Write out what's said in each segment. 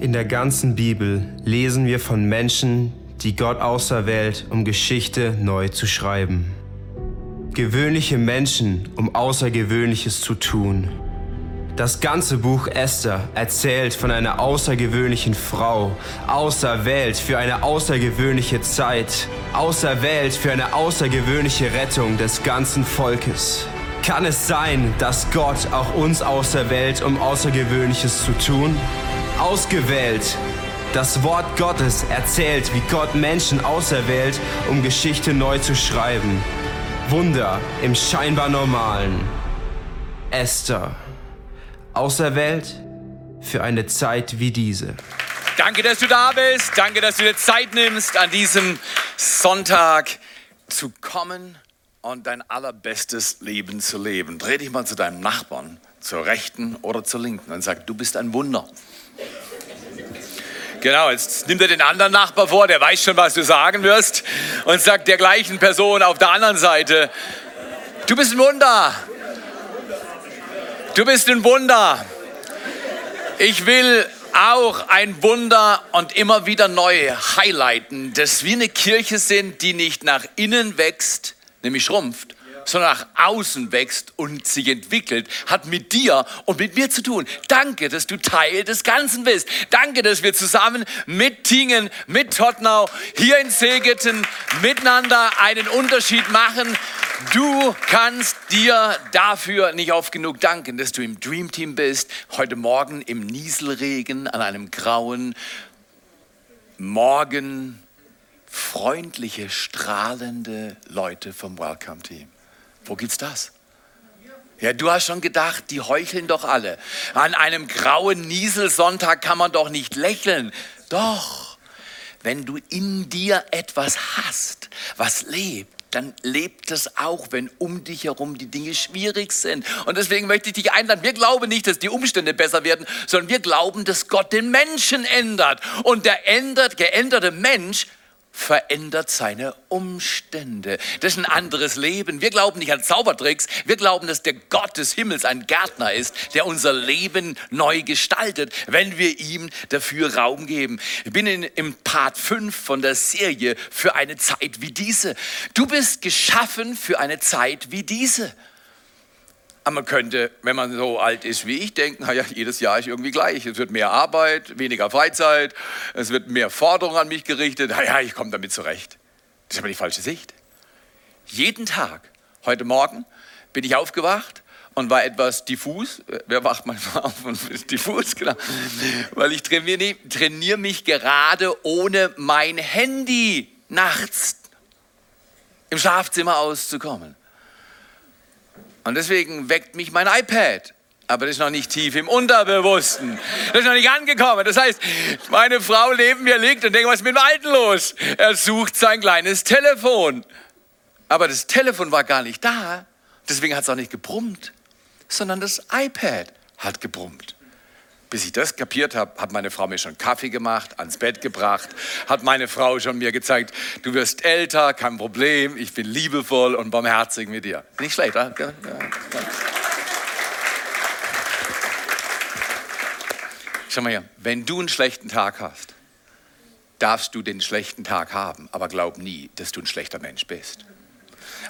In der ganzen Bibel lesen wir von Menschen, die Gott auserwählt, um Geschichte neu zu schreiben. Gewöhnliche Menschen, um Außergewöhnliches zu tun. Das ganze Buch Esther erzählt von einer außergewöhnlichen Frau, auserwählt für eine außergewöhnliche Zeit, auserwählt für eine außergewöhnliche Rettung des ganzen Volkes. Kann es sein, dass Gott auch uns auserwählt, um Außergewöhnliches zu tun? Ausgewählt. Das Wort Gottes erzählt, wie Gott Menschen auserwählt, um Geschichte neu zu schreiben. Wunder im scheinbar Normalen. Esther auserwählt für eine Zeit wie diese. Danke, dass du da bist. Danke, dass du dir Zeit nimmst, an diesem Sonntag zu kommen und dein allerbestes Leben zu leben. Dreh dich mal zu deinem Nachbarn, zur rechten oder zur linken und sag, du bist ein Wunder. Genau, jetzt nimmt er den anderen Nachbar vor, der weiß schon, was du sagen wirst und sagt der gleichen Person auf der anderen Seite, du bist ein Wunder. Du bist ein Wunder. Ich will auch ein Wunder und immer wieder neu highlighten, dass wir eine Kirche sind, die nicht nach innen wächst, nämlich schrumpft, sondern nach außen wächst und sich entwickelt, hat mit dir und mit mir zu tun. Danke, dass du Teil des Ganzen bist. Danke, dass wir zusammen mit Tingen, mit Tottenau, hier in Segeten miteinander einen Unterschied machen. Du kannst dir dafür nicht oft genug danken, dass du im Dream Team bist, heute Morgen im Nieselregen an einem grauen Morgen freundliche, strahlende Leute vom Welcome Team. Wo gibt's das? Ja, du hast schon gedacht, die heucheln doch alle. An einem grauen Nieselsonntag kann man doch nicht lächeln. Doch, wenn du in dir etwas hast, was lebt, dann lebt es auch, wenn um dich herum die Dinge schwierig sind. Und deswegen möchte ich dich einladen. Wir glauben nicht, dass die Umstände besser werden, sondern wir glauben, dass Gott den Menschen ändert. Und der ändert, geänderte Mensch verändert seine Umstände. Das ist ein anderes Leben. Wir glauben nicht an Zaubertricks. Wir glauben, dass der Gott des Himmels ein Gärtner ist, der unser Leben neu gestaltet, wenn wir ihm dafür Raum geben. Ich bin in, im Part 5 von der Serie für eine Zeit wie diese. Du bist geschaffen für eine Zeit wie diese. Aber man könnte, wenn man so alt ist wie ich, denken, naja, jedes Jahr ist irgendwie gleich. Es wird mehr Arbeit, weniger Freizeit, es wird mehr Forderung an mich gerichtet. Naja, ich komme damit zurecht. Das ist aber die falsche Sicht. Jeden Tag, heute Morgen, bin ich aufgewacht und war etwas diffus. Wer wacht manchmal auf und ist diffus? Genau. Weil ich trainiere, trainiere mich gerade ohne mein Handy nachts im Schlafzimmer auszukommen. Und deswegen weckt mich mein iPad. Aber das ist noch nicht tief im Unterbewussten. Das ist noch nicht angekommen. Das heißt, meine Frau neben mir liegt und denkt, was ist mit dem Alten los? Er sucht sein kleines Telefon. Aber das Telefon war gar nicht da. Deswegen hat es auch nicht gebrummt, sondern das iPad hat gebrummt. Bis ich das kapiert habe, hat meine Frau mir schon Kaffee gemacht, ans Bett gebracht, hat meine Frau schon mir gezeigt, du wirst älter, kein Problem, ich bin liebevoll und barmherzig mit dir. Nicht schlecht, oder? Ja. Schau mal hier, wenn du einen schlechten Tag hast, darfst du den schlechten Tag haben, aber glaub nie, dass du ein schlechter Mensch bist.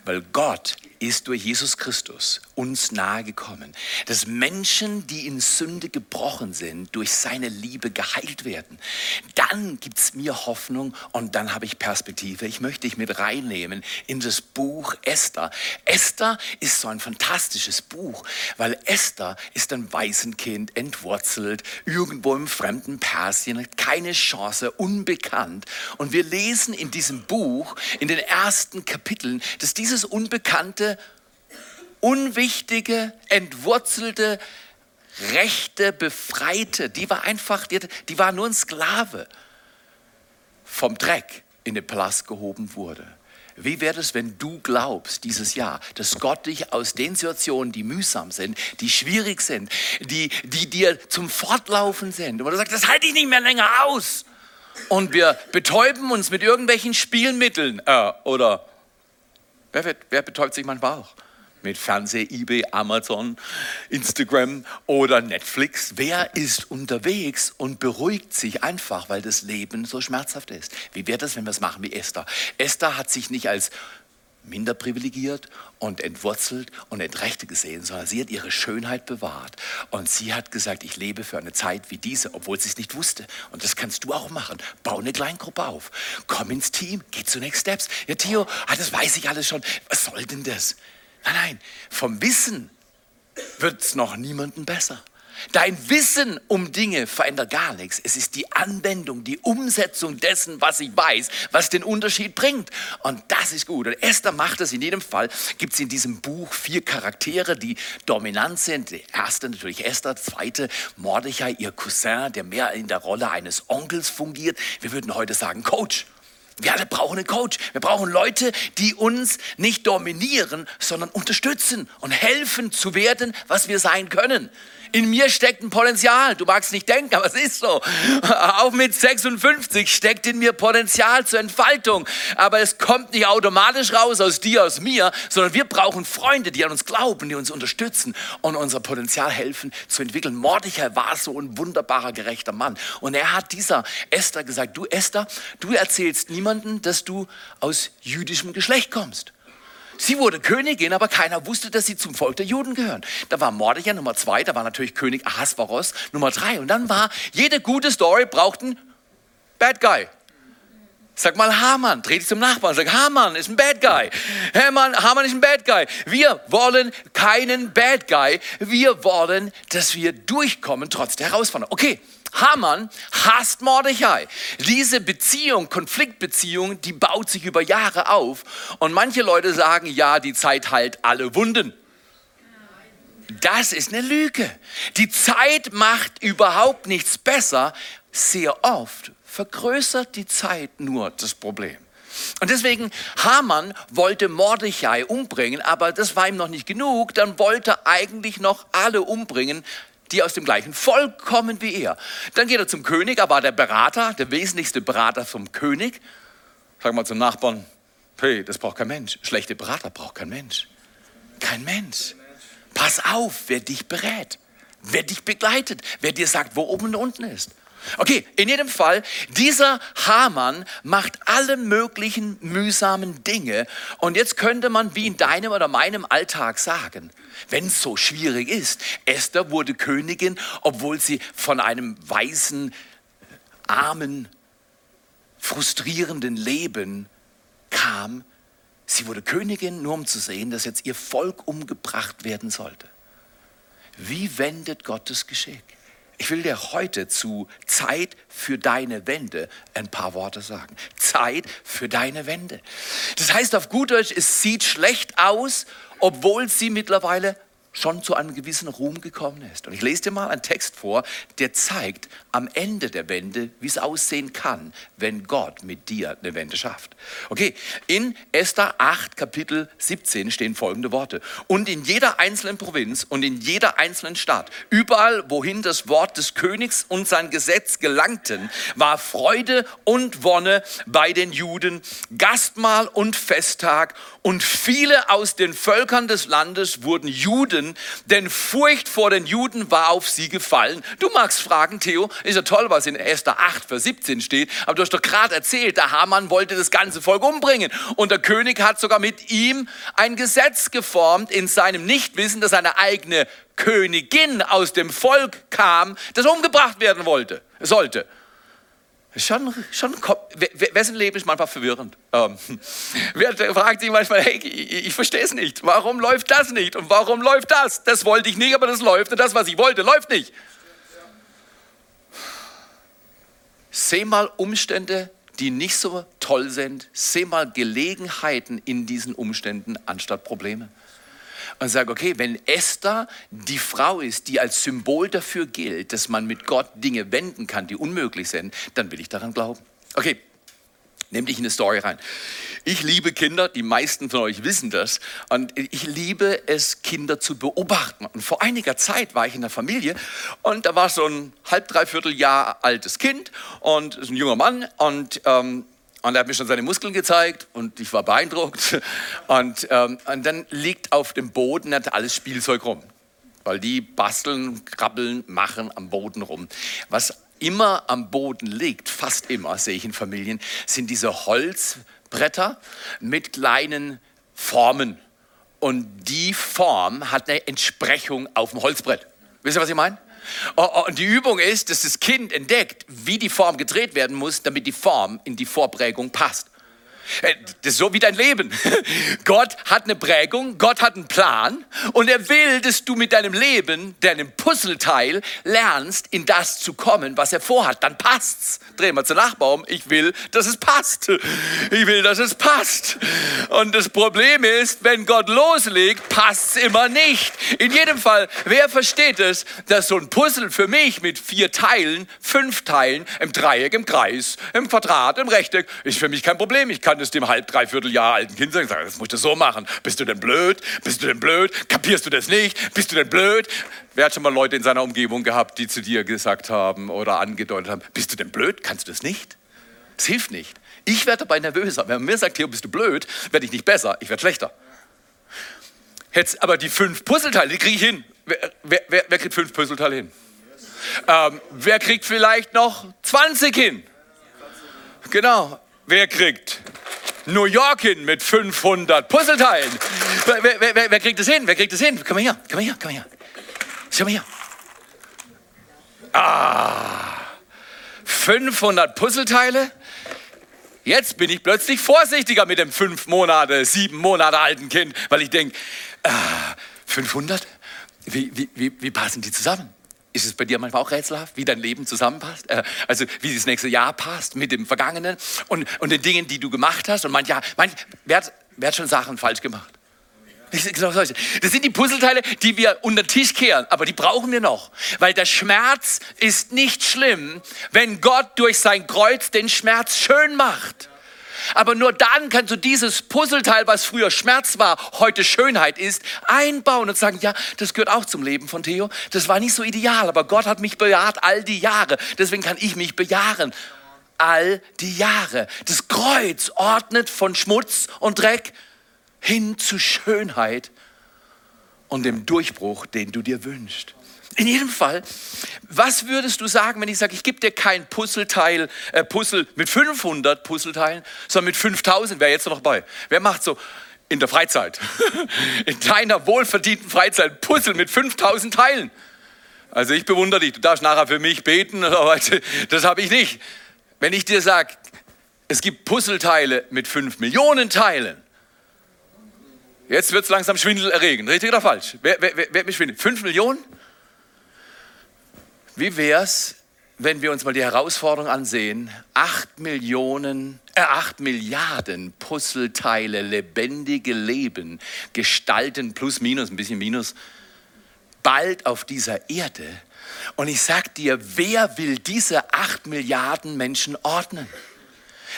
Weil Gott ist durch Jesus Christus uns nahegekommen, dass Menschen, die in Sünde gebrochen sind, durch seine Liebe geheilt werden. Dann gibt es mir Hoffnung und dann habe ich Perspektive. Ich möchte dich mit reinnehmen in das Buch Esther. Esther ist so ein fantastisches Buch, weil Esther ist ein Waisenkind, entwurzelt, irgendwo im fremden Persien, hat keine Chance, unbekannt. Und wir lesen in diesem Buch, in den ersten Kapiteln, dass dieses Unbekannte unwichtige, entwurzelte, rechte, befreite, die war einfach, die, die war nur ein Sklave, vom Dreck in den Palast gehoben wurde. Wie wäre es, wenn du glaubst dieses Jahr, dass Gott dich aus den Situationen, die mühsam sind, die schwierig sind, die, die dir zum Fortlaufen sind, oder du sagst, das halte ich nicht mehr länger aus. Und wir betäuben uns mit irgendwelchen Spielmitteln. Äh, oder wer, wer betäubt sich manchmal auch? Mit Fernseh, eBay, Amazon, Instagram oder Netflix. Wer ist unterwegs und beruhigt sich einfach, weil das Leben so schmerzhaft ist? Wie wäre das, wenn wir es machen wie Esther? Esther hat sich nicht als minder privilegiert und entwurzelt und entrechtet gesehen, sondern sie hat ihre Schönheit bewahrt. Und sie hat gesagt, ich lebe für eine Zeit wie diese, obwohl sie es nicht wusste. Und das kannst du auch machen. Bau eine Kleingruppe auf. Komm ins Team. Geh zu Next Steps. Ja, Theo, ah, das weiß ich alles schon. Was soll denn das? Nein, nein. Vom Wissen wird es noch niemandem besser. Dein Wissen um Dinge verändert gar nichts. Es ist die Anwendung, die Umsetzung dessen, was ich weiß, was den Unterschied bringt. Und das ist gut. Und Esther macht es in jedem Fall. Gibt es in diesem Buch vier Charaktere, die dominant sind. Der erste natürlich Esther, zweite Mordechai, ihr Cousin, der mehr in der Rolle eines Onkels fungiert. Wir würden heute sagen Coach. Wir alle brauchen einen Coach. Wir brauchen Leute, die uns nicht dominieren, sondern unterstützen und helfen zu werden, was wir sein können. In mir steckt ein Potenzial. Du magst nicht denken, aber es ist so. Auch mit 56 steckt in mir Potenzial zur Entfaltung. Aber es kommt nicht automatisch raus aus dir, aus mir, sondern wir brauchen Freunde, die an uns glauben, die uns unterstützen und unser Potenzial helfen zu entwickeln. Mordechai war so ein wunderbarer, gerechter Mann. Und er hat dieser Esther gesagt, du Esther, du erzählst niemandem, dass du aus jüdischem Geschlecht kommst. Sie wurde Königin, aber keiner wusste, dass sie zum Volk der Juden gehören. Da war Mordechai Nummer zwei, da war natürlich König Ahasveros Nummer drei. Und dann war, jede gute Story braucht einen Bad Guy. Sag mal Hamann, dreh dich zum Nachbarn, sag Hamann ist ein Bad Guy. Hamann, Hamann ist ein Bad Guy. Wir wollen keinen Bad Guy. Wir wollen, dass wir durchkommen trotz der Herausforderung. Okay, Haman hasst Mordechai. Diese Beziehung, Konfliktbeziehung, die baut sich über Jahre auf. Und manche Leute sagen, ja, die Zeit heilt alle Wunden. Das ist eine Lüge. Die Zeit macht überhaupt nichts besser. Sehr oft vergrößert die Zeit nur das Problem. Und deswegen, Haman wollte Mordechai umbringen, aber das war ihm noch nicht genug. Dann wollte er eigentlich noch alle umbringen, die aus dem gleichen Volk kommen wie er. Dann geht er zum König, er war der Berater, der wesentlichste Berater vom König. Sag mal zum Nachbarn, hey, das braucht kein Mensch. Schlechte Berater braucht kein Mensch. Kein Mensch. Pass auf, wer dich berät, wer dich begleitet, wer dir sagt, wo oben und unten ist. Okay, in jedem Fall, dieser Hamann macht alle möglichen mühsamen Dinge. Und jetzt könnte man wie in deinem oder meinem Alltag sagen, wenn es so schwierig ist, Esther wurde Königin, obwohl sie von einem weißen, armen, frustrierenden Leben kam. Sie wurde Königin, nur um zu sehen, dass jetzt ihr Volk umgebracht werden sollte. Wie wendet Gottes Geschick? Ich will dir heute zu Zeit für deine Wende ein paar Worte sagen. Zeit für deine Wende. Das heißt auf gut Deutsch, es sieht schlecht aus, obwohl sie mittlerweile schon zu einem gewissen Ruhm gekommen ist. Und ich lese dir mal einen Text vor, der zeigt am Ende der Wende, wie es aussehen kann, wenn Gott mit dir eine Wende schafft. Okay, in Esther 8, Kapitel 17 stehen folgende Worte. Und in jeder einzelnen Provinz und in jeder einzelnen Stadt, überall, wohin das Wort des Königs und sein Gesetz gelangten, war Freude und Wonne bei den Juden, Gastmahl und Festtag. Und viele aus den Völkern des Landes wurden Juden denn Furcht vor den Juden war auf sie gefallen. Du magst fragen, Theo, ist ja toll, was in Esther 8, Vers 17 steht, aber du hast doch gerade erzählt, der Hamann wollte das ganze Volk umbringen und der König hat sogar mit ihm ein Gesetz geformt in seinem Nichtwissen, dass eine eigene Königin aus dem Volk kam, das umgebracht werden wollte, sollte. Schon, schon, wessen Leben ist manchmal verwirrend. Ähm, wer fragt sich manchmal, hey, ich, ich verstehe es nicht. Warum läuft das nicht? Und warum läuft das? Das wollte ich nicht, aber das läuft. Und das, was ich wollte, läuft nicht. Seh mal Umstände, die nicht so toll sind. Seh mal Gelegenheiten in diesen Umständen anstatt Probleme und sage, okay, wenn Esther die Frau ist, die als Symbol dafür gilt, dass man mit Gott Dinge wenden kann, die unmöglich sind, dann will ich daran glauben. Okay, Nimm dich in eine Story rein. Ich liebe Kinder, die meisten von euch wissen das. Und ich liebe es, Kinder zu beobachten. Und vor einiger Zeit war ich in der Familie und da war so ein halb, dreiviertel Jahr altes Kind und ein junger Mann. Und ähm, Und er hat mir schon seine Muskeln gezeigt und ich war beeindruckt. Und, ähm, und dann liegt auf dem Boden hat alles Spielzeug rum. Weil die basteln, krabbeln, machen am Boden rum. Was immer am Boden liegt, fast immer, sehe ich in Familien, sind diese Holzbretter mit kleinen Formen. Und die Form hat eine Entsprechung auf dem Holzbrett. Wisst ihr, was ich meine? Oh, oh, und die Übung ist, dass das Kind entdeckt, wie die Form gedreht werden muss, damit die Form in die Vorprägung passt. Äh, das ist so wie dein Leben. Gott hat eine Prägung, Gott hat einen Plan und er will, dass du mit deinem Leben, deinem Puzzleteil, lernst, in das zu kommen, was er vorhat. Dann passt's. Dreh mal zu Nachbaum. Ich will, dass es passt. Ich will, dass es passt. Und das Problem ist, wenn Gott loslegt, passt's immer nicht. In jedem Fall, wer versteht es, dass so ein Puzzle für mich mit vier Teilen, fünf Teilen, im Dreieck, im Kreis, im Quadrat, im Rechteck, ist für mich kein Problem. Ich kann kann es dem halb, dreiviertel Jahr alten Kind sagen, das musst du so machen. Bist du denn blöd? Bist du denn blöd? Kapierst du das nicht? Bist du denn blöd? Wer hat schon mal Leute in seiner Umgebung gehabt, die zu dir gesagt haben oder angedeutet haben, bist du denn blöd? Kannst du das nicht? Das hilft nicht. Ich werde dabei nervöser. Wenn man mir sagt, Theo, bist du blöd, werde ich nicht besser, ich werde schlechter. Jetzt aber die fünf Puzzleteile, die kriege ich hin. Wer, wer, wer, wer, kriegt fünf Puzzleteile hin? Ähm, wer kriegt vielleicht noch 20 hin? Genau. Wer kriegt New York hin mit 500 Puzzleteilen. Wer, wer, wer, wer, kriegt das hin? Wer kriegt das hin? Komm mal her, komm mal her, komm mal her. Schau mal her. Ah, 500 Puzzleteile. Jetzt bin ich plötzlich vorsichtiger mit dem fünf Monate, sieben Monate alten Kind, weil ich denke, ah, 500? Wie, wie, wie, wie passen die zusammen? Ist es bei dir manchmal auch rätselhaft, wie dein Leben zusammenpasst? Äh, also wie das nächste Jahr passt mit dem Vergangenen und, und den Dingen, die du gemacht hast. Und manchmal, manch, wer, wer hat schon Sachen falsch gemacht? Genau das sind die Puzzleteile, die wir unter den Tisch kehren, aber die brauchen wir noch. Weil der Schmerz ist nicht schlimm, wenn Gott durch sein Kreuz den Schmerz schön macht. Aber nur dann kannst du dieses Puzzleteil, was früher Schmerz war, heute Schönheit ist, einbauen und sagen, ja, das gehört auch zum Leben von Theo. Das war nicht so ideal, aber Gott hat mich bejaht all die Jahre. Deswegen kann ich mich bejahen. All die Jahre. Das Kreuz ordnet von Schmutz und Dreck hin zu Schönheit und dem Durchbruch, den du dir wünschst. In jedem Fall, was würdest du sagen, wenn ich sage, ich gebe dir kein Puzzleteil, äh, Puzzle mit 500 Puzzleteilen, sondern mit 5000? Wer jetzt noch bei? Wer macht so in der Freizeit, in deiner wohlverdienten Freizeit Puzzle mit 5000 Teilen? Also ich bewundere dich. Du darfst nachher für mich beten, aber das habe ich nicht. Wenn ich dir sage, es gibt Puzzleteile mit 5 Millionen Teilen, jetzt wird es langsam schwindelerregend. Richtig oder falsch? Wer, wer, wer, wer mich schwindelt? 5 Millionen? Wie wäre es, wenn wir uns mal die Herausforderung ansehen, acht Millionen, äh, acht Milliarden Puzzleteile, lebendige Leben gestalten, plus minus, ein bisschen minus, bald auf dieser Erde. Und ich sag dir, wer will diese acht Milliarden Menschen ordnen?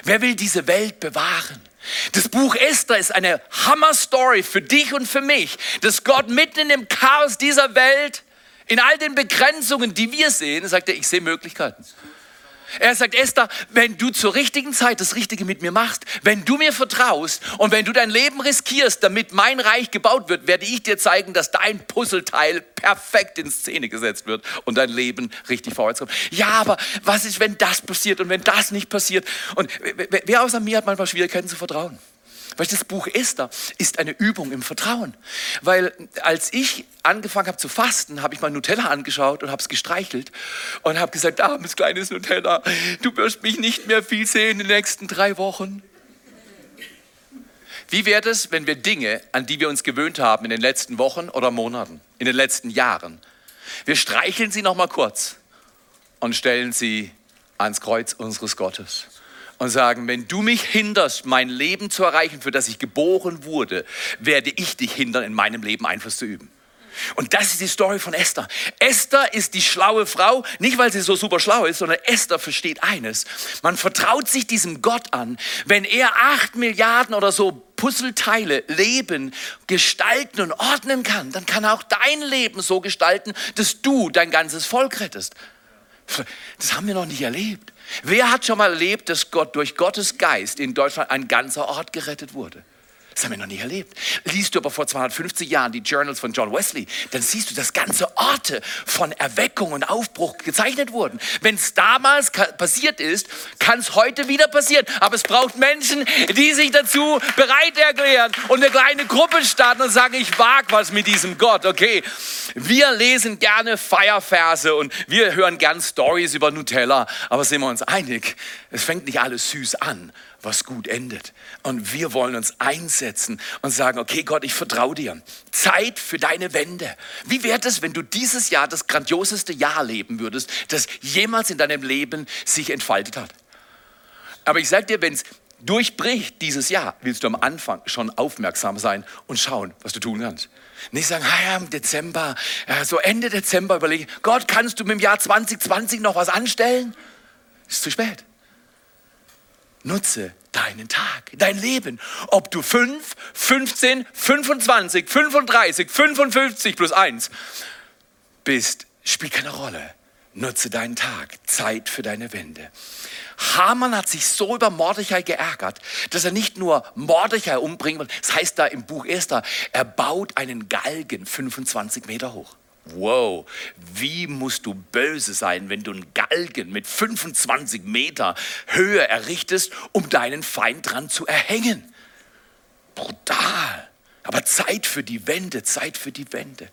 Wer will diese Welt bewahren? Das Buch Esther ist eine Hammer-Story für dich und für mich, dass Gott mitten in dem Chaos dieser Welt in all den Begrenzungen, die wir sehen, sagt er, ich sehe Möglichkeiten. Er sagt, Esther, wenn du zur richtigen Zeit das Richtige mit mir machst, wenn du mir vertraust und wenn du dein Leben riskierst, damit mein Reich gebaut wird, werde ich dir zeigen, dass dein Puzzleteil perfekt in Szene gesetzt wird und dein Leben richtig vorwärts kommt. Ja, aber was ist, wenn das passiert und wenn das nicht passiert? Und wer außer mir hat manchmal Schwierigkeiten zu vertrauen? Weil das Buch Esther ist eine Übung im Vertrauen. Weil als ich angefangen habe zu fasten, habe ich mal Nutella angeschaut und habe es gestreichelt und habe gesagt, armes kleines Nutella, du wirst mich nicht mehr viel sehen in den nächsten drei Wochen. Wie wäre es, wenn wir Dinge, an die wir uns gewöhnt haben in den letzten Wochen oder Monaten, in den letzten Jahren, wir streicheln sie noch mal kurz und stellen sie ans Kreuz unseres Gottes und sagen, wenn du mich hinderst, mein Leben zu erreichen, für das ich geboren wurde, werde ich dich hindern, in meinem Leben Einfluss zu üben. Und das ist die Story von Esther. Esther ist die schlaue Frau, nicht weil sie so super schlau ist, sondern Esther versteht eines. Man vertraut sich diesem Gott an. Wenn er acht Milliarden oder so Puzzleteile, Leben gestalten und ordnen kann, dann kann er auch dein Leben so gestalten, dass du dein ganzes Volk rettest. Das haben wir noch nicht erlebt. Wer hat schon mal erlebt, dass Gott durch Gottes Geist in Deutschland ein ganzer Ort gerettet wurde? Das haben wir noch nie erlebt. Liest du aber vor 250 Jahren die Journals von John Wesley, dann siehst du, dass ganze Orte von Erweckung und Aufbruch gezeichnet wurden. Wenn es damals passiert ist, kann es heute wieder passieren. Aber es braucht Menschen, die sich dazu bereit erklären und eine kleine Gruppe starten und sagen, ich wage was mit diesem Gott. Okay, wir lesen gerne Feierverse und wir hören gern Stories über Nutella. Aber sind wir uns einig, es fängt nicht alles süß an, was gut endet. Und wir wollen uns einsetzen und sagen, okay Gott, ich vertraue dir. Zeit für deine Wende. Wie wäre es, wenn du dieses Jahr das grandioseste Jahr leben würdest, das jemals in deinem Leben sich entfaltet hat? Aber ich sage dir, wenn es durchbricht dieses Jahr, willst du am Anfang schon aufmerksam sein und schauen, was du tun kannst. Nicht sagen, ja, im Dezember, so Ende Dezember überlegen, Gott, kannst du mit dem Jahr 2020 noch was anstellen? Ist zu spät. Nutze deinen Tag, dein Leben. Ob du 5, 15, 25, 35, 55 plus 1 bist, spielt keine Rolle. Nutze deinen Tag, Zeit für deine Wende. Haman hat sich so über Mordechai geärgert, dass er nicht nur Mordechai umbringen will, das heißt da im Buch Esther, er baut einen Galgen 25 Meter hoch. Wow, wie musst du böse sein, wenn du einen Galgen mit 25 Meter Höhe errichtest, um deinen Feind dran zu erhängen? Brutal. Aber Zeit für die Wende, Zeit für die Wende.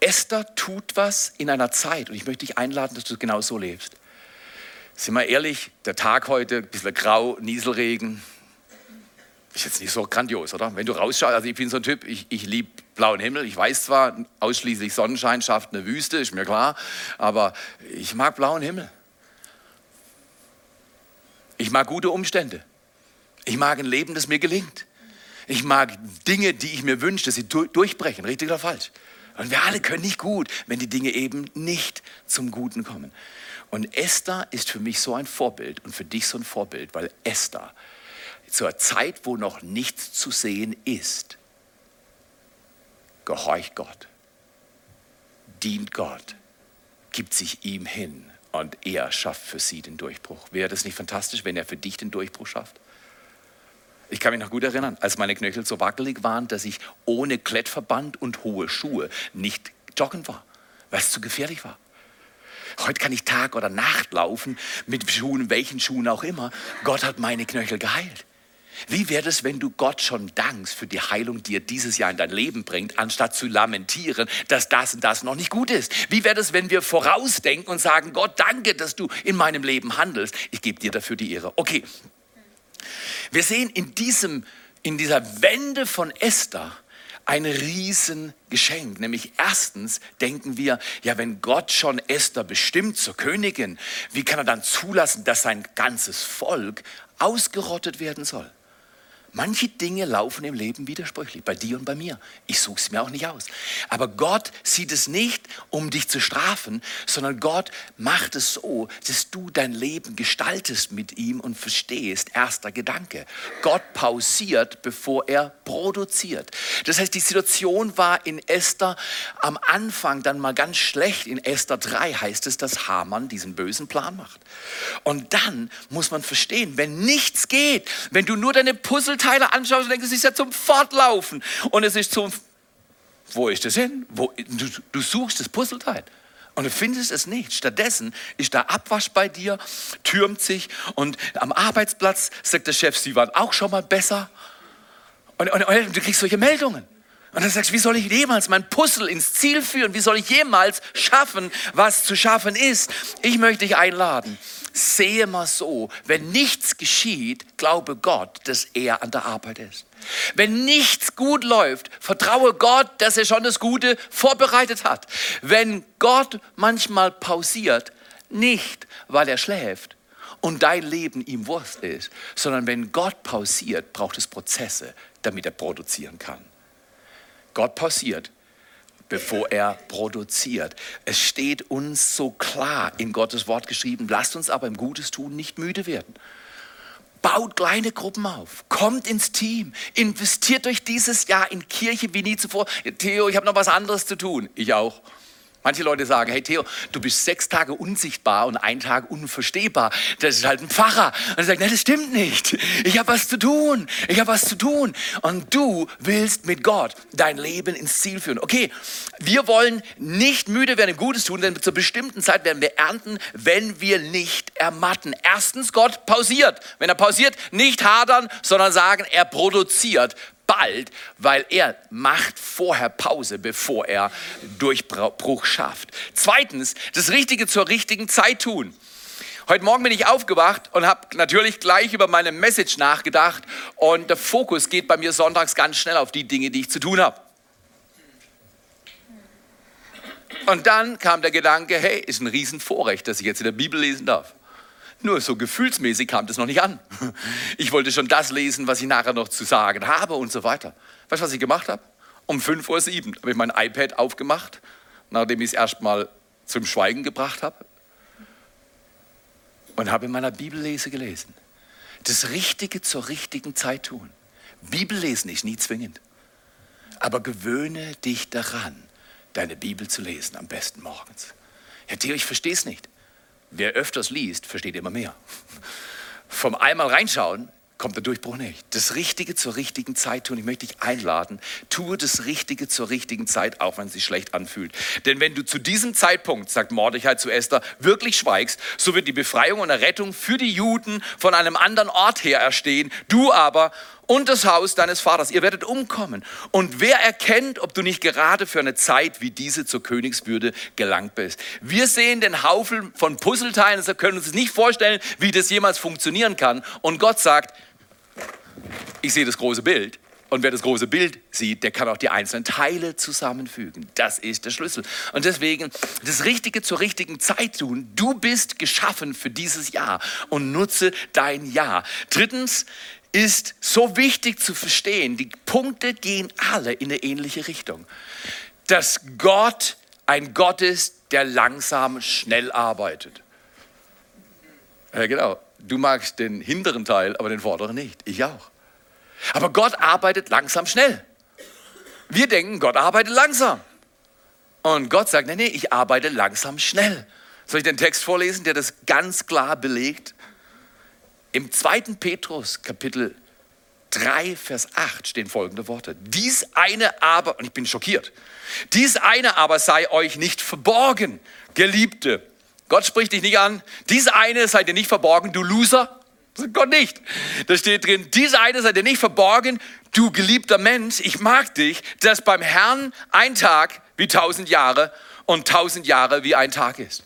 Esther tut was in einer Zeit, und ich möchte dich einladen, dass du genau so lebst. Sind wir ehrlich, der Tag heute, ein bisschen grau, Nieselregen, ist jetzt nicht so grandios, oder? Wenn du rausschaust, also ich bin so ein Typ, ich, ich liebe blauen Himmel. Ich weiß zwar, ausschließlich Sonnenschein schafft eine Wüste, ist mir klar, aber ich mag blauen Himmel. Ich mag gute Umstände. Ich mag ein Leben, das mir gelingt. Ich mag Dinge, die ich mir wünsche, dass sie durchbrechen, richtig oder falsch. Und wir alle können nicht gut, wenn die Dinge eben nicht zum Guten kommen. Und Esther ist für mich so ein Vorbild und für dich so ein Vorbild, weil Esther zur Zeit, wo noch nichts zu sehen ist, gehorcht Gott, dient Gott, gibt sich ihm hin und er schafft für sie den Durchbruch. Wäre das nicht fantastisch, wenn er für dich den Durchbruch schafft? Ich kann mich noch gut erinnern, als meine Knöchel so wackelig waren, dass ich ohne Klettverband und hohe Schuhe nicht joggen war, weil es zu gefährlich war. Heute kann ich Tag oder Nacht laufen, mit Schuhen, welchen Schuhen auch immer. Gott hat meine Knöchel geheilt. Wie wäre es, wenn du Gott schon dankst für die Heilung, die er dieses Jahr in dein Leben bringt, anstatt zu lamentieren, dass das und das noch nicht gut ist? Wie wäre es, wenn wir vorausdenken und sagen, Gott, danke, dass du in meinem Leben handelst. Ich gebe dir dafür die Ehre. Okay. Wir sehen in diesem, in dieser Wende von Esther, ein Riesengeschenk. Nämlich erstens denken wir, ja, wenn Gott schon Esther bestimmt zur Königin, wie kann er dann zulassen, dass sein ganzes Volk ausgerottet werden soll? Manche Dinge laufen im Leben widersprüchlich, bei dir und bei mir. Ich suche es mir auch nicht aus. Aber Gott sieht es nicht, um dich zu strafen, sondern Gott macht es so, dass du dein Leben gestaltest mit ihm und verstehst. Erster Gedanke. Gott pausiert, bevor er produziert. Das heißt, die Situation war in Esther am Anfang dann mal ganz schlecht. In Esther 3 heißt es, dass Haman diesen bösen Plan macht. Und dann muss man verstehen, wenn nichts geht, wenn du nur deine Puzzleteile Teile anschaust und denkst, es ist ja zum Fortlaufen. Und es ist zum, wo ist das hin? Wo, du, du suchst das Puzzleteil. Und du findest es nicht. Stattdessen ist da Abwasch bei dir, türmt sich und am Arbeitsplatz sagt der Chef, sie waren auch schon mal besser. Und, und, und du kriegst solche Meldungen. Und dann sagst du, wie soll ich jemals mein Puzzle ins Ziel führen? Wie soll ich jemals schaffen, was zu schaffen ist? Ich möchte dich einladen sehe mal so, wenn nichts geschieht, glaube Gott, dass er an der Arbeit ist. Wenn nichts gut läuft, vertraue Gott, dass er schon das Gute vorbereitet hat. Wenn Gott manchmal pausiert, nicht weil er schläft und dein Leben ihm Wurst ist, sondern wenn Gott pausiert, braucht es Prozesse, damit er produzieren kann. Gott pausiert, bevor er produziert. Es steht uns so klar in Gottes Wort geschrieben, lasst uns aber im Gutes tun nicht müde werden. Baut kleine Gruppen auf, kommt ins Team, investiert euch dieses Jahr in Kirche wie nie zuvor. Theo, ich habe noch was anderes zu tun. Ich auch. Manche Leute sagen, hey Theo, du bist sechs Tage unsichtbar und ein Tag unverstehbar. Das ist halt ein Pfarrer. Und er sagt, nein, das stimmt nicht. Ich habe was zu tun. Ich habe was zu tun. Und du willst mit Gott dein Leben ins Ziel führen. Okay, wir wollen nicht müde werden im Gutes tun, denn zur bestimmten Zeit werden wir ernten, wenn wir nicht ermatten. Erstens, Gott pausiert. Wenn er pausiert, nicht hadern, sondern sagen, er produziert bald, weil er macht vorher Pause, bevor er Durchbruch schafft. Zweitens, das Richtige zur richtigen Zeit tun. Heute Morgen bin ich aufgewacht und habe natürlich gleich über meine Message nachgedacht und der Fokus geht bei mir sonntags ganz schnell auf die Dinge, die ich zu tun habe. Und dann kam der Gedanke, hey, ist ein Riesenvorrecht, dass ich jetzt in der Bibel lesen darf. Nur so gefühlsmäßig kam das noch nicht an. Ich wollte schon das lesen, was ich nachher noch zu sagen habe und so weiter. Weißt du, was ich gemacht habe? Um 5.07 Uhr habe ich mein iPad aufgemacht, nachdem ich es erstmal zum Schweigen gebracht habe und habe in meiner Bibellese gelesen. Das Richtige zur richtigen Zeit tun. Bibellesen ist nie zwingend. Aber gewöhne dich daran, deine Bibel zu lesen, am besten morgens. Herr Theo, ich verstehe es nicht. Wer öfters liest, versteht immer mehr. Vom einmal reinschauen kommt der Durchbruch nicht. Das Richtige zur richtigen Zeit tun. Ich möchte dich einladen. Tue das Richtige zur richtigen Zeit, auch wenn es sich schlecht anfühlt. Denn wenn du zu diesem Zeitpunkt, sagt Mordechai zu Esther, wirklich schweigst, so wird die Befreiung und Errettung für die Juden von einem anderen Ort her erstehen. Du aber und das Haus deines Vaters. Ihr werdet umkommen. Und wer erkennt, ob du nicht gerade für eine Zeit wie diese zur Königswürde gelangt bist? Wir sehen den Haufen von Puzzleteilen, wir können uns nicht vorstellen, wie das jemals funktionieren kann. Und Gott sagt, ich sehe das große Bild. Und wer das große Bild sieht, der kann auch die einzelnen Teile zusammenfügen. Das ist der Schlüssel. Und deswegen das Richtige zur richtigen Zeit tun. Du bist geschaffen für dieses Jahr und nutze dein Jahr. Drittens, ist so wichtig zu verstehen. Die Punkte gehen alle in eine ähnliche Richtung. Dass Gott ein Gott ist, der langsam schnell arbeitet. Ja, genau. Du magst den hinteren Teil, aber den vorderen nicht. Ich auch. Aber Gott arbeitet langsam schnell. Wir denken, Gott arbeitet langsam. Und Gott sagt, nee, nee, ich arbeite langsam schnell. Soll ich den Text vorlesen, der das ganz klar belegt? Im 2. Petrus Kapitel 3, Vers 8 stehen folgende Worte. Dies eine aber, und ich bin schockiert, dies eine aber sei euch nicht verborgen, Geliebte. Gott spricht dich nicht an. Dies eine sei dir nicht verborgen, du Loser. Gott nicht. Da steht drin, dies eine sei dir nicht verborgen, du geliebter Mensch. Ich mag dich, dass beim Herrn ein Tag wie tausend Jahre und tausend Jahre wie ein Tag ist.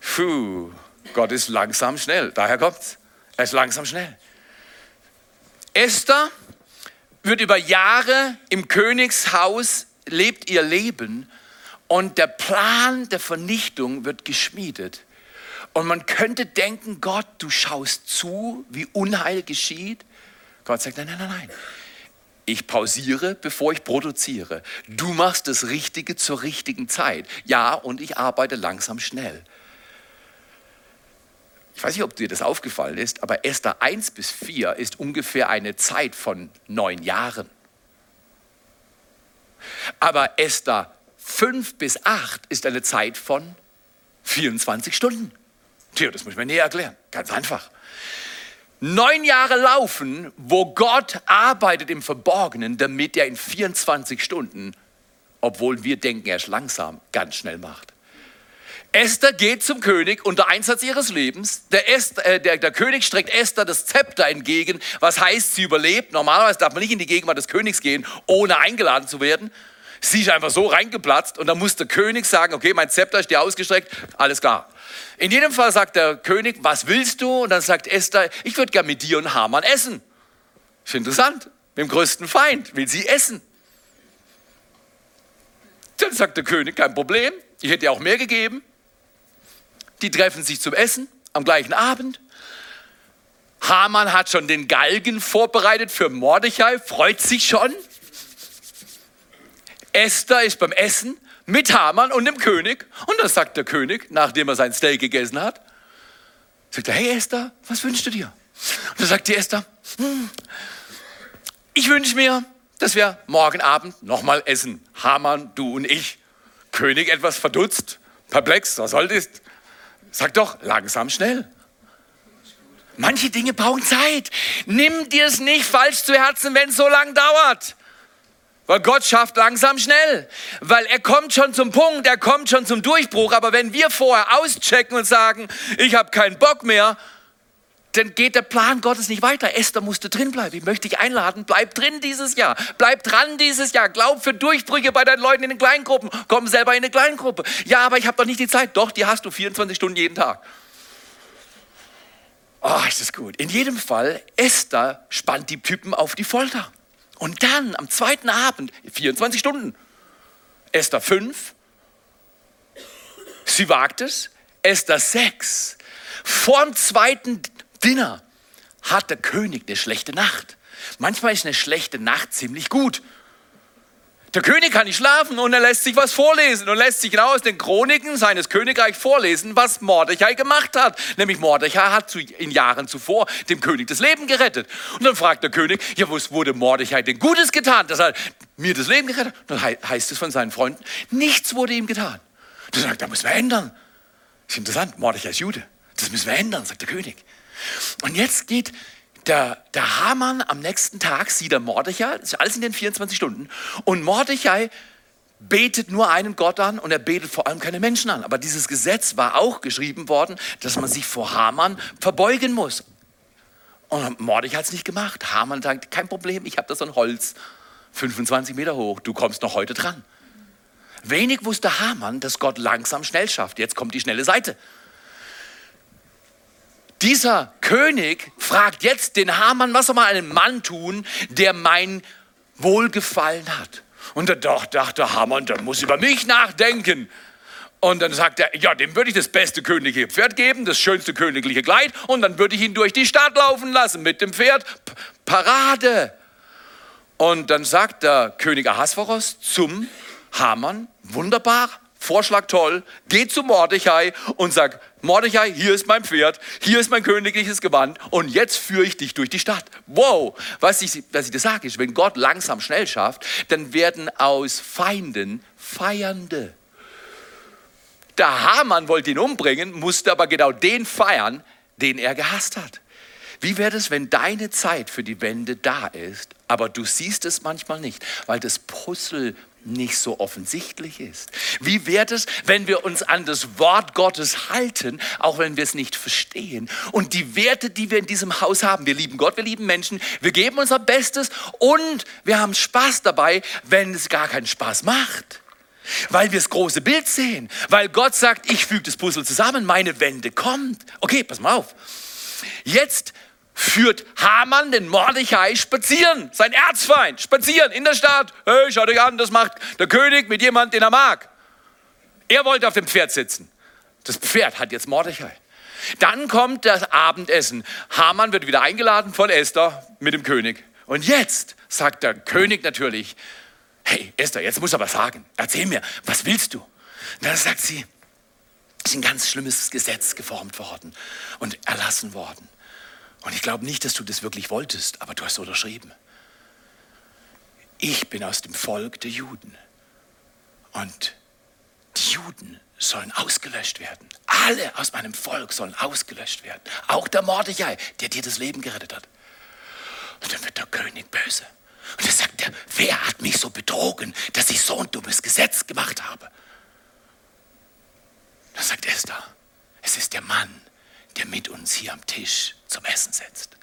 Puh. Gott ist langsam schnell. Daher kommt's. Er ist langsam schnell. Esther wird über Jahre im Königshaus, lebt ihr Leben und der Plan der Vernichtung wird geschmiedet. Und man könnte denken, Gott, du schaust zu, wie Unheil geschieht. Gott sagt, nein, nein, nein, nein. Ich pausiere, bevor ich produziere. Du machst das Richtige zur richtigen Zeit. Ja, und ich arbeite langsam schnell. Ich weiß nicht, ob dir das aufgefallen ist, aber Esther 1 bis 4 ist ungefähr eine Zeit von neun Jahren. Aber Esther 5 bis 8 ist eine Zeit von 24 Stunden. Tja, das muss ich mir näher erklären. Ganz einfach. Neun Jahre laufen, wo Gott arbeitet im Verborgenen, damit er in 24 Stunden, obwohl wir denken, er ist langsam, ganz schnell macht. Esther geht zum König unter Einsatz ihres Lebens. Der, Esther, äh, der, der, König streckt Esther das Zepter entgegen, was heißt, sie überlebt. Normalerweise darf man nicht in die Gegenwart des Königs gehen, ohne eingeladen zu werden. Sie ist einfach so reingeplatzt und dann muss der König sagen, okay, mein Zepter ist dir ausgestreckt, alles klar. In jedem Fall sagt der König, was willst du? Und dann sagt Esther, ich würde gern mit dir und Haman essen. Ist interessant. Mit dem größten Feind will sie essen. Dann sagt der König, kein Problem, ich hätte dir auch mehr gegeben. Die treffen sich zum Essen am gleichen Abend. Haman hat schon den Galgen vorbereitet für Mordechai, freut sich schon. Esther ist beim Essen mit Haman und dem König. Und dann sagt der König, nachdem er sein Steak gegessen hat, sagt er, hey Esther, was wünschst du dir? Und dann sagt die Esther, hm, ich wünsche mir, dass wir morgen Abend nochmal essen. Haman, du und ich. König etwas verdutzt, perplex, was soll das? Sag doch, langsam, schnell. Manche Dinge brauchen Zeit. Nimm dir es nicht falsch zu Herzen, wenn es so lang dauert. Weil Gott schafft langsam schnell. Weil er kommt schon zum Punkt, er kommt schon zum Durchbruch. Aber wenn wir vorher auschecken und sagen, ich habe keinen Bock mehr, dann geht der Plan Gottes nicht weiter. Esther musste drin bleiben. Ich möchte dich einladen, bleib drin dieses Jahr. Bleib dran dieses Jahr. Glaub für Durchbrüche bei deinen Leuten in den Kleingruppen. Komm selber in eine Kleingruppe. Ja, aber ich habe doch nicht die Zeit. Doch, die hast du 24 Stunden jeden Tag. Oh, ist das gut. In jedem Fall, Esther spannt die Typen auf die Folter. Und dann am zweiten Abend, 24 Stunden, Esther 5, sie wagt es, Esther 6, vor dem zweiten Dinner hat der König eine schlechte Nacht. Manchmal ist eine schlechte Nacht ziemlich gut. Der König kann nicht schlafen und er lässt sich was vorlesen und lässt sich genau aus den Chroniken seines Königreichs vorlesen, was Mordechai gemacht hat. Nämlich Mordechai hat in Jahren zuvor dem König das Leben gerettet. Und dann fragt der König, ja, was wurde Mordechai denn Gutes getan, dass er mir das Leben gerettet hat? Dann heißt es von seinen Freunden, nichts wurde ihm getan. Dann sagt da müssen wir ändern. Das ist interessant, Mordechai ist Jude. Das müssen wir ändern, sagt der König. Und jetzt geht der, der Hamann am nächsten Tag sieht er Mordechai, das ist alles in den 24 Stunden, und Mordechai betet nur einen Gott an und er betet vor allem keine Menschen an. Aber dieses Gesetz war auch geschrieben worden, dass man sich vor Haman verbeugen muss. Und Mordechai hat es nicht gemacht. Haman sagt, kein Problem, ich habe da so ein Holz, 25 Meter hoch, du kommst noch heute dran. Wenig wusste Haman, dass Gott langsam schnell schafft. Jetzt kommt die schnelle Seite. Dieser König fragt jetzt den Hamann, was soll man einem Mann tun, der mein Wohlgefallen hat? Und da dachte Hamann, der muss über mich nachdenken. Und dann sagt er, ja, dem würde ich das beste königliche Pferd geben, das schönste königliche Kleid, und dann würde ich ihn durch die Stadt laufen lassen mit dem Pferd. P Parade. Und dann sagt der König Ahasveros zum Hamann, wunderbar, Vorschlag toll, geht zu Mordechai und sagt, Mordechai, hier ist mein Pferd, hier ist mein königliches Gewand und jetzt führe ich dich durch die Stadt. Wow, was ich, was ich das sage, ist, wenn Gott langsam schnell schafft, dann werden aus Feinden Feiernde. Der Hamann wollte ihn umbringen, musste aber genau den feiern, den er gehasst hat. Wie wäre es, wenn deine Zeit für die Wende da ist, aber du siehst es manchmal nicht, weil das Puzzle nicht so offensichtlich ist? Wie wäre es, wenn wir uns an das Wort Gottes halten, auch wenn wir es nicht verstehen? Und die Werte, die wir in diesem Haus haben, wir lieben Gott, wir lieben Menschen, wir geben unser Bestes und wir haben Spaß dabei, wenn es gar keinen Spaß macht. Weil wir das große Bild sehen, weil Gott sagt, ich füge das Puzzle zusammen, meine Wende kommt. Okay, pass mal auf. Jetzt führt Hamann den Mordechai spazieren, sein Erzfeind, spazieren in der Stadt. Hey, schaut euch an, das macht der König mit jemandem, den er mag. Er wollte auf dem Pferd sitzen. Das Pferd hat jetzt Mordechai. Dann kommt das Abendessen. Hamann wird wieder eingeladen von Esther mit dem König. Und jetzt sagt der König natürlich, hey Esther, jetzt muss aber sagen, erzähl mir, was willst du? Dann sagt sie, es ist ein ganz schlimmes Gesetz geformt worden und erlassen worden. Und ich glaube nicht, dass du das wirklich wolltest, aber du hast unterschrieben. Ich bin aus dem Volk der Juden. Und die Juden sollen ausgelöscht werden. Alle aus meinem Volk sollen ausgelöscht werden. Auch der Mordechai, der dir das Leben gerettet hat. Und dann wird der König böse. Und dann sagt er, wer hat mich so betrogen, dass ich so ein dummes Gesetz gemacht habe? Dann sagt Esther, es ist der Mann, der mit uns hier am Tisch zum Essen setzt.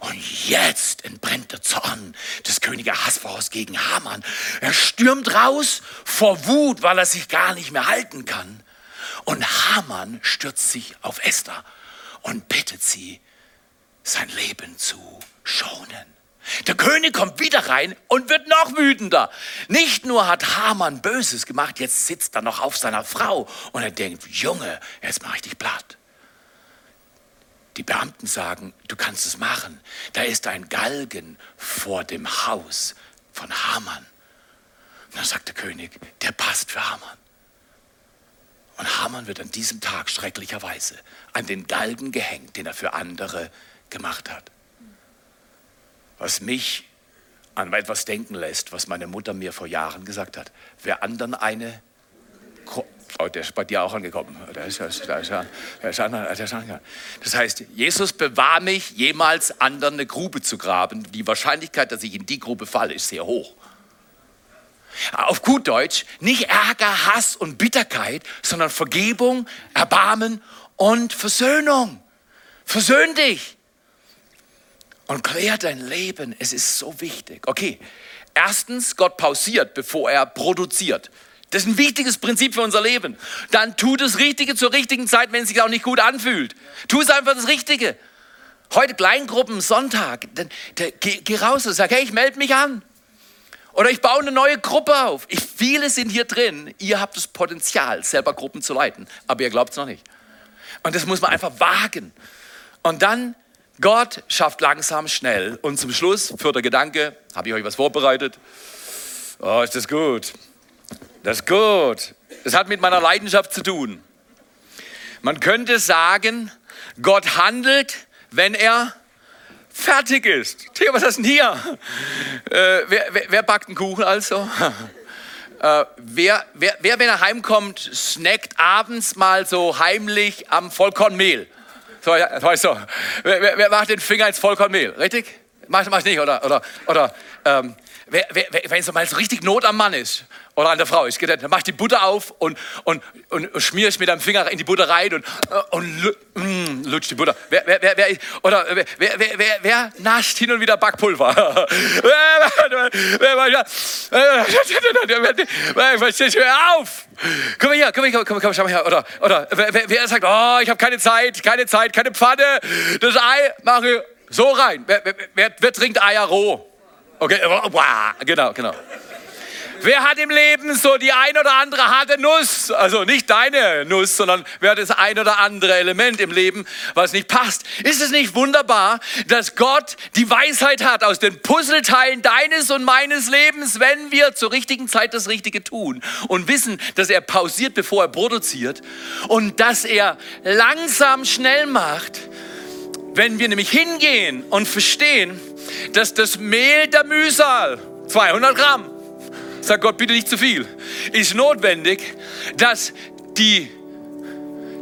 Und jetzt entbrennt der Zorn des Königs Ahasverus gegen Haman. Er stürmt raus vor Wut, weil er sich gar nicht mehr halten kann. Und Haman stürzt sich auf Esther und bittet sie, sein Leben zu schonen. Der König kommt wieder rein und wird noch wütender. Nicht nur hat Haman Böses gemacht, jetzt sitzt er noch auf seiner Frau und er denkt, Junge, jetzt mache ich dich platt. Die Beamten sagen, du kannst es machen. Da ist ein Galgen vor dem Haus von Haman. Und dann sagt der König, der passt für Haman. Und Haman wird an diesem Tag schrecklicherweise an den Galgen gehängt, den er für andere gemacht hat. Was mich an etwas denken lässt, was meine Mutter mir vor Jahren gesagt hat. Wer anderen eine Oh, der ist bei dir auch angekommen. Das heißt, Jesus bewahr mich, jemals anderen eine Grube zu graben. Die Wahrscheinlichkeit, dass ich in die Grube falle, ist sehr hoch. Auf gut Deutsch, nicht Ärger, Hass und Bitterkeit, sondern Vergebung, Erbarmen und Versöhnung. Versöhn dich und klär dein Leben. Es ist so wichtig. Okay, erstens, Gott pausiert, bevor er produziert. Das ist ein wichtiges Prinzip für unser Leben. Dann tu das Richtige zur richtigen Zeit, wenn es sich auch nicht gut anfühlt. Tu es einfach das Richtige. Heute Kleingruppen, Sonntag. Dann, dann, geh, geh, raus und sag, hey, ich melde mich an. Oder ich baue eine neue Gruppe auf. Ich, viele sind hier drin. Ihr habt das Potenzial, selber Gruppen zu leiten. Aber ihr glaubt es noch nicht. Und das muss man einfach wagen. Und dann, Gott schafft langsam schnell. Und zum Schluss, vierter Gedanke, habe ich euch was vorbereitet. Oh, ist das gut. Das ist gut. Das hat mit meiner Leidenschaft zu tun. Man könnte sagen, Gott handelt, wenn er fertig ist. Theo, was ist denn hier? Äh, wer, wer, wer, backt einen Kuchen also? Äh, wer, wer, wer, wenn er heimkommt, snackt abends mal so heimlich am Vollkornmehl? So, ja, so. Wer, wer, macht den Finger ins Vollkornmehl? Richtig? Mach, mach ich nicht, oder? Oder, oder ähm, wenn es mal so richtig Not am Mann ist oder an der Frau. Ich dann mach die Butter auf und, und, und schmier ich mit dem Finger in die Butter rein und, und mm, lutsch die Butter. Wer, wer, wer, wer, oder wer, wer, wer, wer nascht hin und wieder Backpulver? Hör auf! Komm mal hier, komm mal hier, komm, komm, schau mal her. Oder, oder wer, wer sagt, oh, ich habe keine Zeit, keine Zeit, keine Pfanne. Das Ei mache ich so rein. Wer, wer, wer trinkt Eier roh? Okay, genau, genau. Wer hat im Leben so die ein oder andere harte Nuss? Also nicht deine Nuss, sondern wer hat das ein oder andere Element im Leben, was nicht passt? Ist es nicht wunderbar, dass Gott die Weisheit hat aus den Puzzleteilen deines und meines Lebens, wenn wir zur richtigen Zeit das Richtige tun und wissen, dass er pausiert, bevor er produziert und dass er langsam schnell macht, wenn wir nämlich hingehen und verstehen, dass das Mehl der Mühsal, 200 Gramm, sagt Gott, bitte nicht zu viel, ist notwendig, dass die,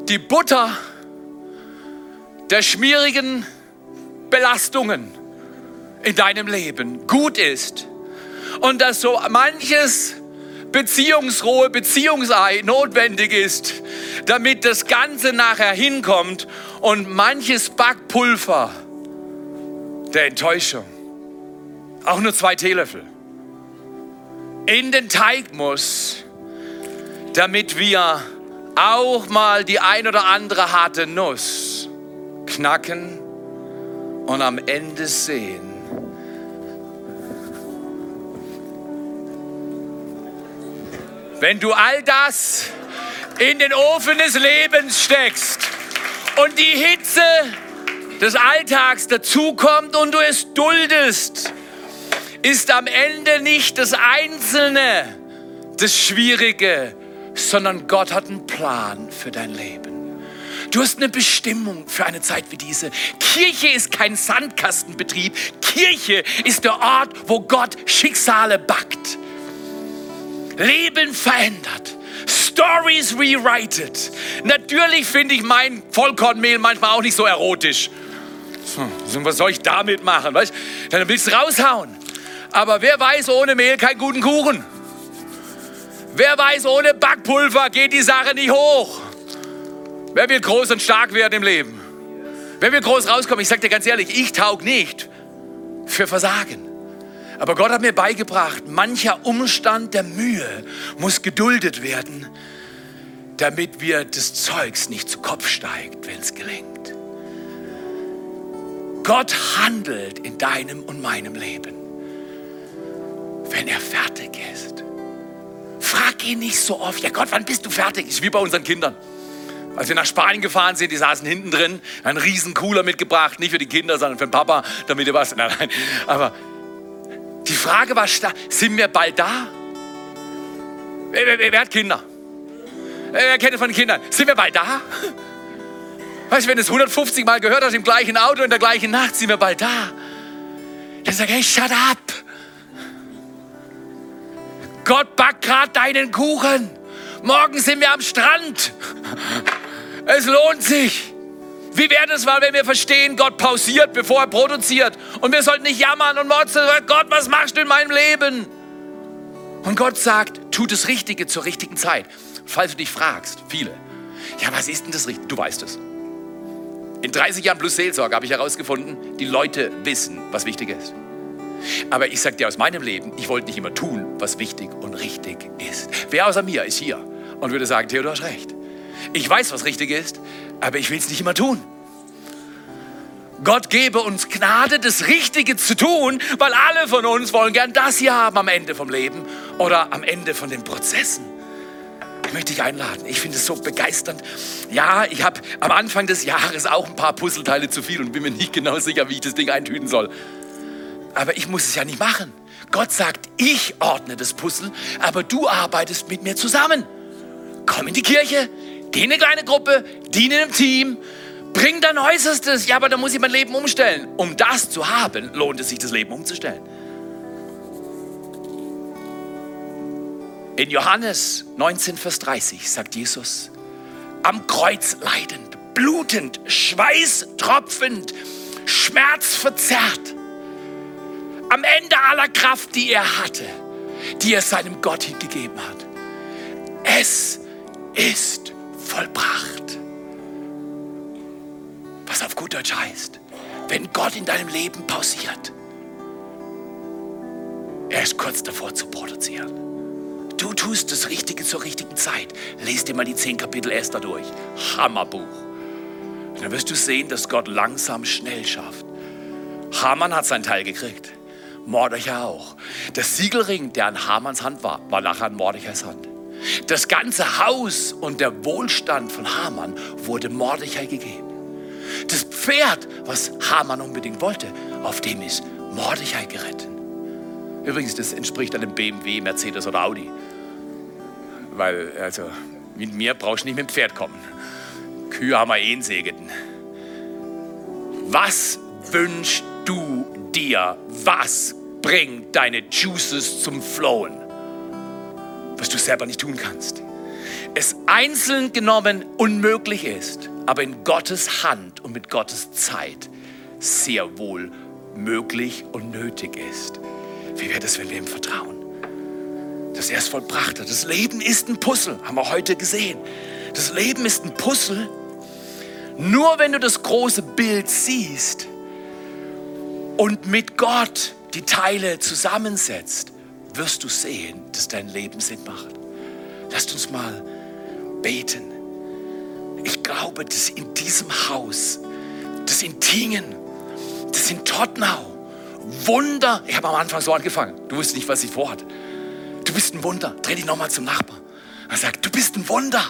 die Butter der schmierigen Belastungen in deinem Leben gut ist. Und dass so manches beziehungsrohe Beziehungsei notwendig ist, damit das Ganze nachher hinkommt und manches Backpulver der Enttäuschung, auch nur zwei Teelöffel, in den Teig muss, damit wir auch mal die ein oder andere harte Nuss knacken und am Ende sehen, wenn du all das in den Ofen des Lebens steckst und die Hitze des Alltags dazukommt und du es duldest, ist am Ende nicht das Einzelne das Schwierige, sondern Gott hat einen Plan für dein Leben. Du hast eine Bestimmung für eine Zeit wie diese. Kirche ist kein Sandkastenbetrieb. Kirche ist der Ort, wo Gott Schicksale backt. Leben verändert. Stories rewrited. Natürlich finde ich mein Vollkornmehl manchmal auch nicht so erotisch. Hm, was soll ich damit machen? Weißt? Dann willst du raushauen. Aber wer weiß, ohne Mehl keinen guten Kuchen. Wer weiß, ohne Backpulver geht die Sache nicht hoch. Wer will groß und stark werden im Leben? Wer will groß rauskommen? Ich sage dir ganz ehrlich, ich taug nicht für Versagen. Aber Gott hat mir beigebracht, mancher Umstand der Mühe muss geduldet werden, damit wir des Zeugs nicht zu Kopf steigt, wenn es gelingt. Gott handelt in deinem und meinem Leben wenn er fertig ist. Frag ihn nicht so oft, ja Gott, wann bist du fertig? Ist wie bei unseren Kindern. Als wir nach Spanien gefahren sind, die saßen hinten drin, einen riesen Cooler mitgebracht, nicht für die Kinder, sondern für den Papa, damit ihr was. Nein, nein. Aber die Frage war, sind wir bald da? Wer, wer, wer hat Kinder? Wer kennt von den Kindern? Sind wir bald da? Weißt du, wenn du es 150 Mal gehört hast im gleichen Auto in der gleichen Nacht, sind wir bald da. Dann sag ich, hey, shut up. Gott backt gerade deinen Kuchen. Morgen sind wir am Strand. Es lohnt sich. Wie wäre es mal, wenn wir verstehen, Gott pausiert, bevor er produziert. Und wir sollten nicht jammern und motzen, Gott, was machst du in meinem Leben? Und Gott sagt, tu das Richtige zur richtigen Zeit. Falls du dich fragst, viele, ja, was ist denn das Richtige? Du weißt es. In 30 Jahren plus Seelsorge habe ich herausgefunden, die Leute wissen, was wichtig ist. Aber ich sage dir aus meinem Leben, ich wollte nicht immer tun, was wichtig und richtig ist. Wer außer mir ist hier und würde sagen, Theodor, hast recht. Ich weiß, was richtig ist, aber ich will es nicht immer tun. Gott gebe uns Gnade, das Richtige zu tun, weil alle von uns wollen gern das hier haben am Ende vom Leben oder am Ende von den Prozessen. Ich möchte dich einladen. Ich finde es so begeisternd. Ja, ich habe am Anfang des Jahres auch ein paar Puzzleteile zu viel und bin mir nicht genau sicher, wie ich das Ding eintüten soll. Aber ich muss es ja nicht machen. Gott sagt, ich ordne das Puzzle, aber du arbeitest mit mir zusammen. Komm in die Kirche, geh in eine kleine Gruppe, diene im Team, bring dein Äußerstes. Ja, aber da muss ich mein Leben umstellen. Um das zu haben, lohnt es sich, das Leben umzustellen. In Johannes 19, Vers 30 sagt Jesus, am Kreuz leidend, blutend, schweißtropfend, schmerzverzerrt, am Ende aller Kraft, die er hatte, die er seinem Gott hingegeben hat. Es ist vollbracht. Was auf gut Deutsch heißt, wenn Gott in deinem Leben pausiert, er ist kurz davor zu produzieren. Du tust das Richtige zur richtigen Zeit. Lies dir mal die zehn Kapitel Esther durch. Hammerbuch. Und dann wirst du sehen, dass Gott langsam schnell schafft. Haman hat seinen Teil gekriegt. Mordechai auch. Der Siegelring, der an Hamans Hand war, war nachher an Mordechais Hand. Das ganze Haus und der Wohlstand von Haman wurde Mordechai gegeben. Das Pferd, was Haman unbedingt wollte, auf dem ist Mordechai geritten. Übrigens, das entspricht einem BMW, Mercedes oder Audi. Weil, also, mit mir brauchst du nicht mit dem Pferd kommen. Kühe haben wir eh einen Segeten. Was wünschst du dir? Was bringt deine Juices zum Flowen? Was du selber nicht tun kannst. Es einzeln genommen unmöglich ist, aber in Gottes Hand und mit Gottes Zeit sehr wohl möglich und nötig ist. Wie wäre das, wenn wir ihm vertrauen? Dass er es vollbracht hat. Das Leben ist ein Puzzle, haben wir heute gesehen. Das Leben ist ein Puzzle. Nur wenn du das große Bild siehst und mit Gott die Teile zusammensetzt, wirst du sehen, dass dein Leben Sinn macht. Lasst uns mal beten. Ich glaube, dass in diesem Haus, das in Tingen, das in Tottenau, Wunder, ich habe am Anfang so angefangen, du wusstest nicht, was ich vorhatte. Du bist ein Wunder. Dreh dich nochmal zum Nachbarn. Er sagt, du bist ein Wunder.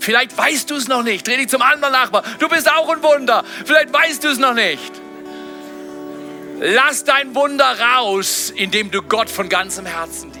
Vielleicht weißt du es noch nicht. Dreh dich zum anderen Nachbarn. Du bist auch ein Wunder. Vielleicht weißt du es noch nicht. Lass dein Wunder raus, indem du Gott von ganzem Herzen.